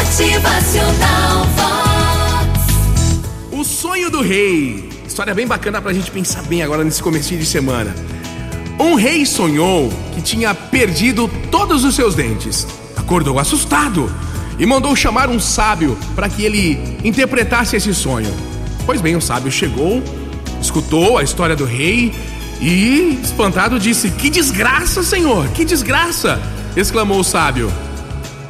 Motivacional Vox. O sonho do rei. História bem bacana pra gente pensar bem agora nesse começo de semana. Um rei sonhou que tinha perdido todos os seus dentes. Acordou assustado e mandou chamar um sábio para que ele interpretasse esse sonho. Pois bem, o sábio chegou, escutou a história do rei e, espantado, disse: Que desgraça, senhor, que desgraça! exclamou o sábio.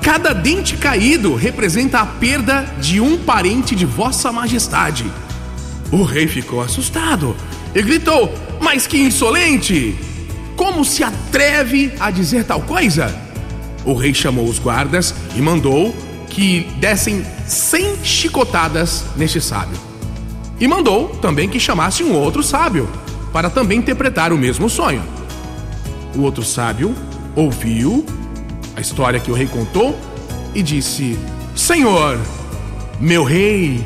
Cada dente caído representa a perda de um parente de Vossa Majestade. O rei ficou assustado e gritou: Mas que insolente! Como se atreve a dizer tal coisa? O rei chamou os guardas e mandou que dessem cem chicotadas neste sábio. E mandou também que chamasse um outro sábio para também interpretar o mesmo sonho. O outro sábio ouviu a história que o rei contou e disse: Senhor, meu rei,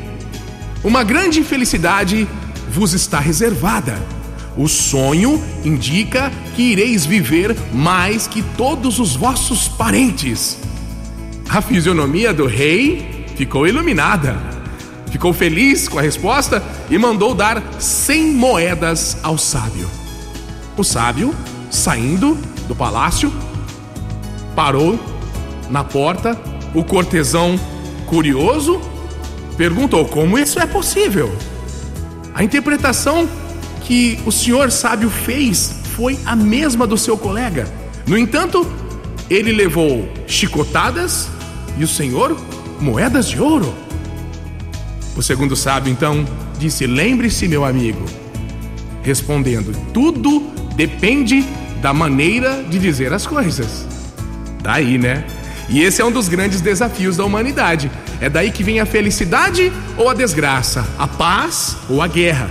uma grande felicidade vos está reservada. O sonho indica que ireis viver mais que todos os vossos parentes. A fisionomia do rei ficou iluminada. Ficou feliz com a resposta e mandou dar cem moedas ao sábio. O sábio, saindo do palácio, parou na porta. O cortesão, curioso, perguntou como isso é possível. A interpretação que o senhor sábio fez foi a mesma do seu colega. No entanto, ele levou chicotadas e o senhor moedas de ouro. O segundo sábio então disse: Lembre-se, meu amigo, respondendo: Tudo depende da maneira de dizer as coisas. Daí, né? E esse é um dos grandes desafios da humanidade. É daí que vem a felicidade ou a desgraça, a paz ou a guerra.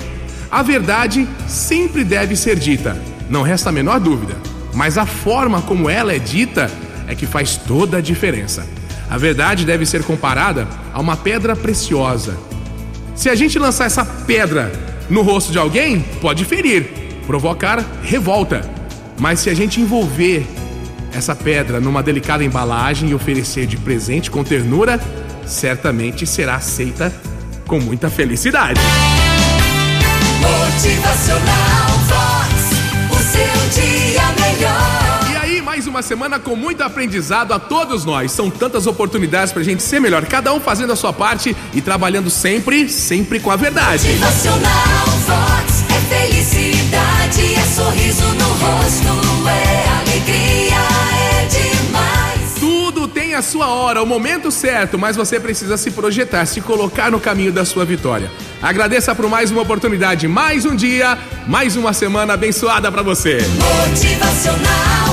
A verdade sempre deve ser dita, não resta a menor dúvida. Mas a forma como ela é dita é que faz toda a diferença. A verdade deve ser comparada a uma pedra preciosa. Se a gente lançar essa pedra no rosto de alguém, pode ferir, provocar revolta. Mas se a gente envolver essa pedra numa delicada embalagem e oferecer de presente com ternura, certamente será aceita com muita felicidade. Motivacional Vox. O seu dia melhor. E aí, mais uma semana com muito aprendizado a todos nós. São tantas oportunidades pra gente ser melhor, cada um fazendo a sua parte e trabalhando sempre, sempre com a verdade. Motivacional Vox. É felicidade, é sorriso no rosto, sua hora, o momento certo, mas você precisa se projetar, se colocar no caminho da sua vitória. Agradeça por mais uma oportunidade, mais um dia, mais uma semana abençoada pra você. Motivacional